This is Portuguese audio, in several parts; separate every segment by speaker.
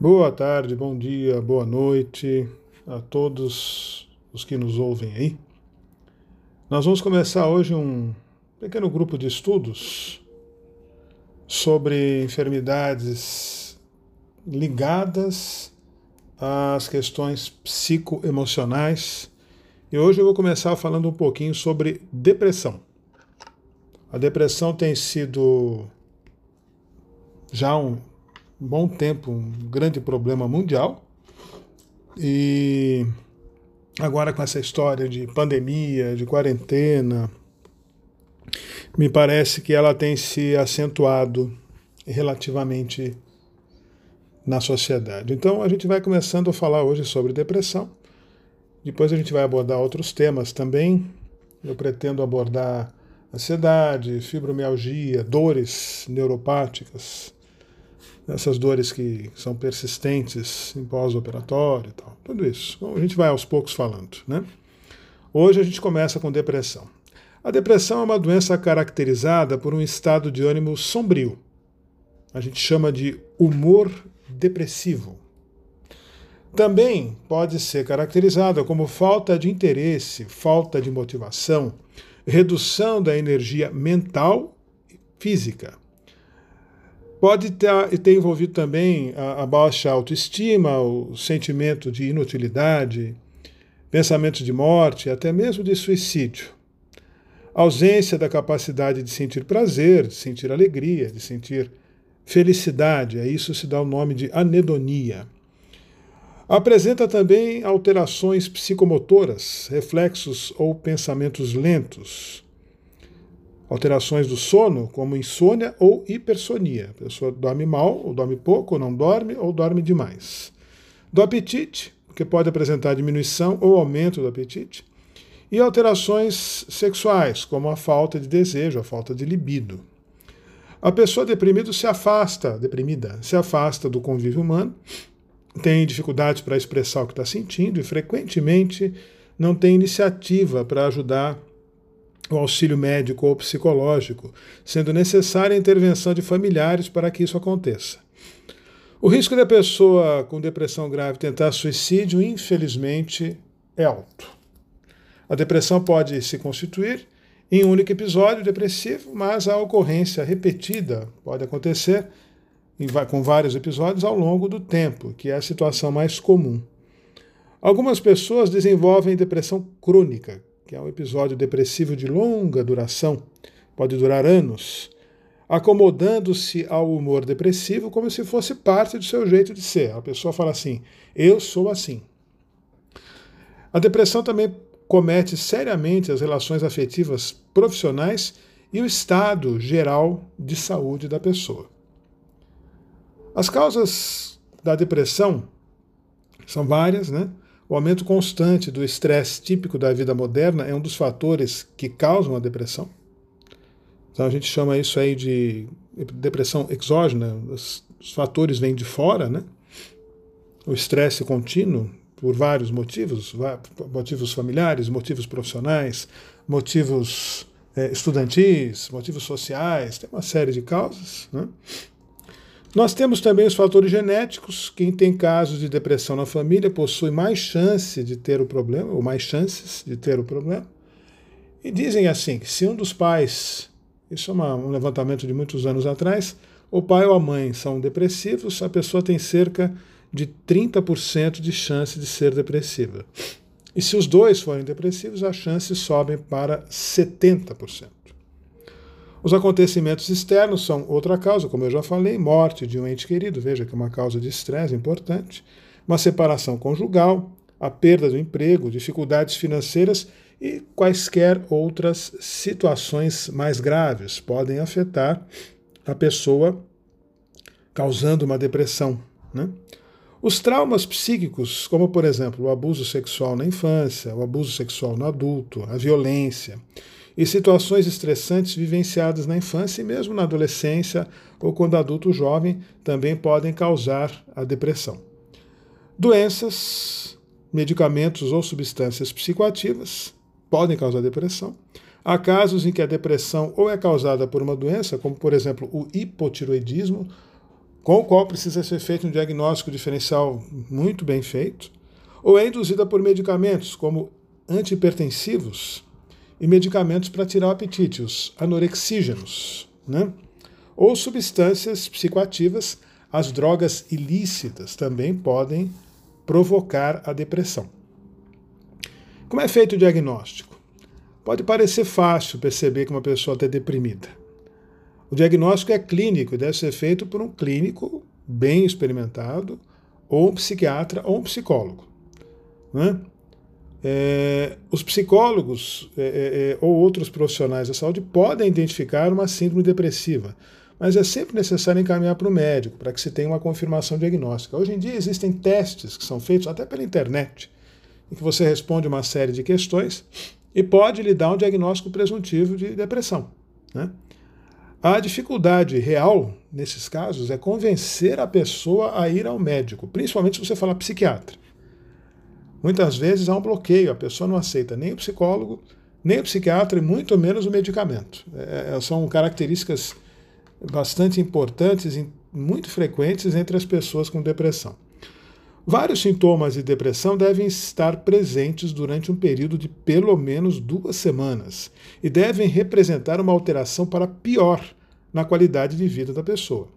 Speaker 1: Boa tarde, bom dia, boa noite a todos os que nos ouvem aí. Nós vamos começar hoje um pequeno grupo de estudos sobre enfermidades ligadas às questões psicoemocionais. E hoje eu vou começar falando um pouquinho sobre depressão. A depressão tem sido já um bom tempo um grande problema mundial. E agora com essa história de pandemia, de quarentena, me parece que ela tem se acentuado relativamente na sociedade. Então a gente vai começando a falar hoje sobre depressão. Depois a gente vai abordar outros temas também. Eu pretendo abordar ansiedade, fibromialgia, dores neuropáticas, essas dores que são persistentes em pós-operatório e tal, tudo isso. A gente vai aos poucos falando, né? Hoje a gente começa com depressão. A depressão é uma doença caracterizada por um estado de ânimo sombrio. A gente chama de humor depressivo. Também pode ser caracterizada como falta de interesse, falta de motivação, redução da energia mental e física. Pode ter, ter envolvido também a, a baixa autoestima, o sentimento de inutilidade, pensamentos de morte, até mesmo de suicídio. ausência da capacidade de sentir prazer, de sentir alegria, de sentir felicidade, a isso se dá o nome de anedonia. Apresenta também alterações psicomotoras, reflexos ou pensamentos lentos, alterações do sono, como insônia ou hipersonia. A pessoa dorme mal, ou dorme pouco, ou não dorme, ou dorme demais. Do apetite, que pode apresentar diminuição ou aumento do apetite. E alterações sexuais, como a falta de desejo, a falta de libido. A pessoa deprimida se afasta, deprimida, se afasta do convívio humano, tem dificuldades para expressar o que está sentindo e frequentemente não tem iniciativa para ajudar o auxílio médico ou psicológico, sendo necessária a intervenção de familiares para que isso aconteça. O risco da pessoa com depressão grave tentar suicídio, infelizmente, é alto. A depressão pode se constituir em um único episódio depressivo, mas a ocorrência repetida pode acontecer com vários episódios ao longo do tempo, que é a situação mais comum. Algumas pessoas desenvolvem depressão crônica, que é um episódio depressivo de longa duração, pode durar anos, acomodando-se ao humor depressivo como se fosse parte do seu jeito de ser. A pessoa fala assim: eu sou assim. A depressão também comete seriamente as relações afetivas profissionais e o estado geral de saúde da pessoa. As causas da depressão são várias, né? O aumento constante do estresse típico da vida moderna é um dos fatores que causam a depressão. Então a gente chama isso aí de depressão exógena. Os, fatores vêm de fora, né? O estresse contínuo, por vários motivos, motivos familiares, motivos profissionais, motivos é, estudantis, motivos sociais, tem uma série de causas, né? Nós temos também os fatores genéticos. Quem tem casos de depressão na família possui mais chance de ter o problema, ou mais chances de ter o problema. E dizem assim que se um dos pais, isso é uma, um levantamento de muitos anos atrás, o pai ou a mãe são depressivos, a pessoa tem cerca de 30% de chance de ser depressiva. E se os dois forem depressivos, as chances sobem para 70%. Os acontecimentos externos são outra causa, como eu já falei, morte de um ente querido, veja que é uma causa de estresse importante, uma separação conjugal, a perda do emprego, dificuldades financeiras e quaisquer outras situações mais graves podem afetar a pessoa, causando uma depressão. Né? Os traumas psíquicos, como por exemplo o abuso sexual na infância, o abuso sexual no adulto, a violência, e situações estressantes vivenciadas na infância e mesmo na adolescência ou quando adulto jovem também podem causar a depressão. Doenças, medicamentos ou substâncias psicoativas podem causar depressão. Há casos em que a depressão ou é causada por uma doença, como por exemplo o hipotiroidismo, com o qual precisa ser feito um diagnóstico diferencial muito bem feito, ou é induzida por medicamentos como antihipertensivos e medicamentos para tirar o apetite, os anorexígenos, né? ou substâncias psicoativas, as drogas ilícitas também podem provocar a depressão. Como é feito o diagnóstico? Pode parecer fácil perceber que uma pessoa está deprimida. O diagnóstico é clínico e deve ser feito por um clínico bem experimentado, ou um psiquiatra ou um psicólogo. Né? É, os psicólogos é, é, é, ou outros profissionais da saúde podem identificar uma síndrome depressiva, mas é sempre necessário encaminhar para o médico para que se tenha uma confirmação diagnóstica. Hoje em dia existem testes que são feitos até pela internet, em que você responde uma série de questões e pode lhe dar um diagnóstico presuntivo de depressão. Né? A dificuldade real, nesses casos, é convencer a pessoa a ir ao médico, principalmente se você falar psiquiatra. Muitas vezes há um bloqueio, a pessoa não aceita nem o psicólogo, nem o psiquiatra e muito menos o medicamento. É, é são características bastante importantes e muito frequentes entre as pessoas com depressão. Vários sintomas de depressão devem estar presentes durante um período de pelo menos duas semanas e devem representar uma alteração para pior na qualidade de vida da pessoa.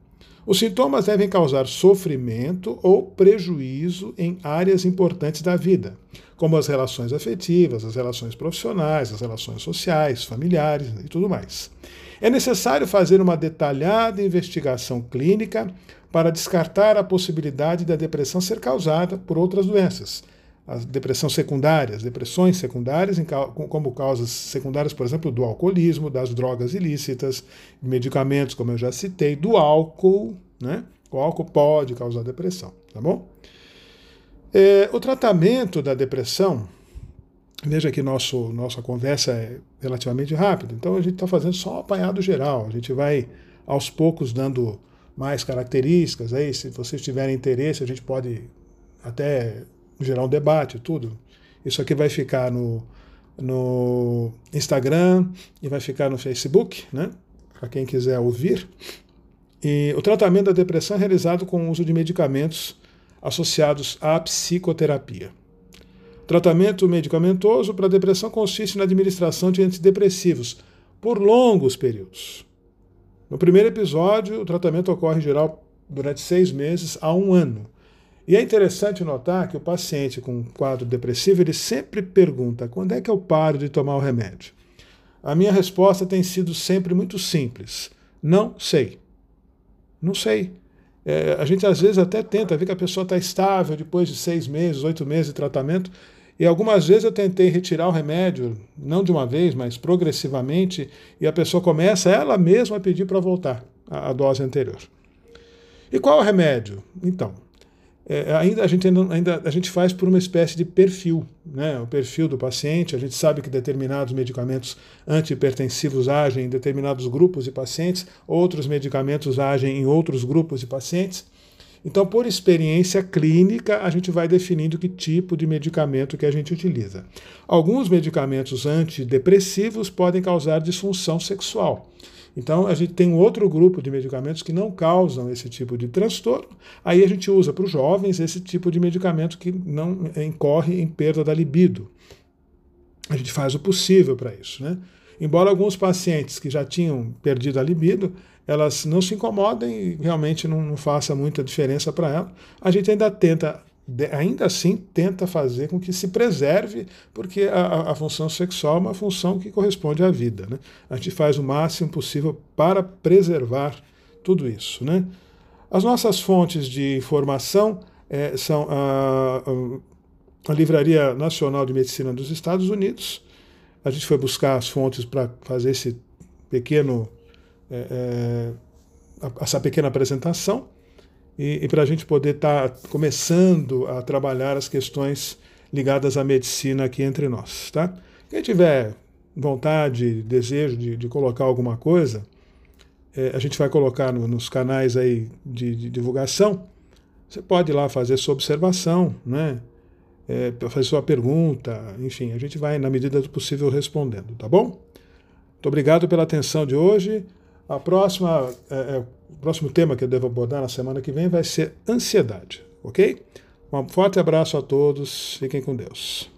Speaker 1: Os sintomas devem causar sofrimento ou prejuízo em áreas importantes da vida, como as relações afetivas, as relações profissionais, as relações sociais, familiares e tudo mais. É necessário fazer uma detalhada investigação clínica para descartar a possibilidade da depressão ser causada por outras doenças. A depressão secundária, as depressões secundárias, como causas secundárias, por exemplo, do alcoolismo, das drogas ilícitas, medicamentos, como eu já citei, do álcool, né? O álcool pode causar depressão, tá bom? É, o tratamento da depressão, veja que nosso, nossa conversa é relativamente rápida, então a gente está fazendo só um apanhado geral, a gente vai aos poucos dando mais características. Aí, se vocês tiverem interesse, a gente pode até gerar um debate, tudo. Isso aqui vai ficar no, no Instagram e vai ficar no Facebook, né? Para quem quiser ouvir. E o tratamento da depressão é realizado com o uso de medicamentos associados à psicoterapia. Tratamento medicamentoso para a depressão consiste na administração de antidepressivos por longos períodos. No primeiro episódio, o tratamento ocorre em geral durante seis meses a um ano. E é interessante notar que o paciente com quadro depressivo ele sempre pergunta quando é que eu paro de tomar o remédio. A minha resposta tem sido sempre muito simples: não sei. Não sei. É, a gente às vezes até tenta ver que a pessoa está estável depois de seis meses, oito meses de tratamento, e algumas vezes eu tentei retirar o remédio, não de uma vez, mas progressivamente, e a pessoa começa ela mesma a pedir para voltar à dose anterior. E qual é o remédio? Então, é, ainda a gente ainda, a gente faz por uma espécie de perfil, né? O perfil do paciente. A gente sabe que determinados medicamentos antihipertensivos agem em determinados grupos de pacientes, outros medicamentos agem em outros grupos de pacientes. Então, por experiência clínica, a gente vai definindo que tipo de medicamento que a gente utiliza. Alguns medicamentos antidepressivos podem causar disfunção sexual. Então, a gente tem um outro grupo de medicamentos que não causam esse tipo de transtorno. Aí a gente usa para os jovens esse tipo de medicamento que não incorre em perda da libido. A gente faz o possível para isso. Né? Embora alguns pacientes que já tinham perdido a libido, elas não se incomodem e realmente não, não faça muita diferença para elas. A gente ainda tenta, ainda assim, tenta fazer com que se preserve, porque a, a função sexual é uma função que corresponde à vida. Né? A gente faz o máximo possível para preservar tudo isso. Né? As nossas fontes de informação é, são a, a, Livraria Nacional de Medicina dos Estados Unidos. A gente foi buscar as fontes para fazer esse pequeno é, é essa pequena apresentação e, e para a gente poder estar tá começando a trabalhar as questões ligadas à medicina aqui entre nós. Tá? Quem tiver vontade, desejo de, de colocar alguma coisa, é, a gente vai colocar no, nos canais aí de, de, divulgação. Você pode ir lá fazer sua observação, né? É, fazer sua pergunta, enfim, a gente vai, na medida do possível, respondendo, tá bom? Muito obrigado pela atenção de hoje. A próxima é, é O próximo tema que eu devo abordar na semana que vem vai ser ansiedade, ok? Um forte abraço a todos, fiquem com Deus.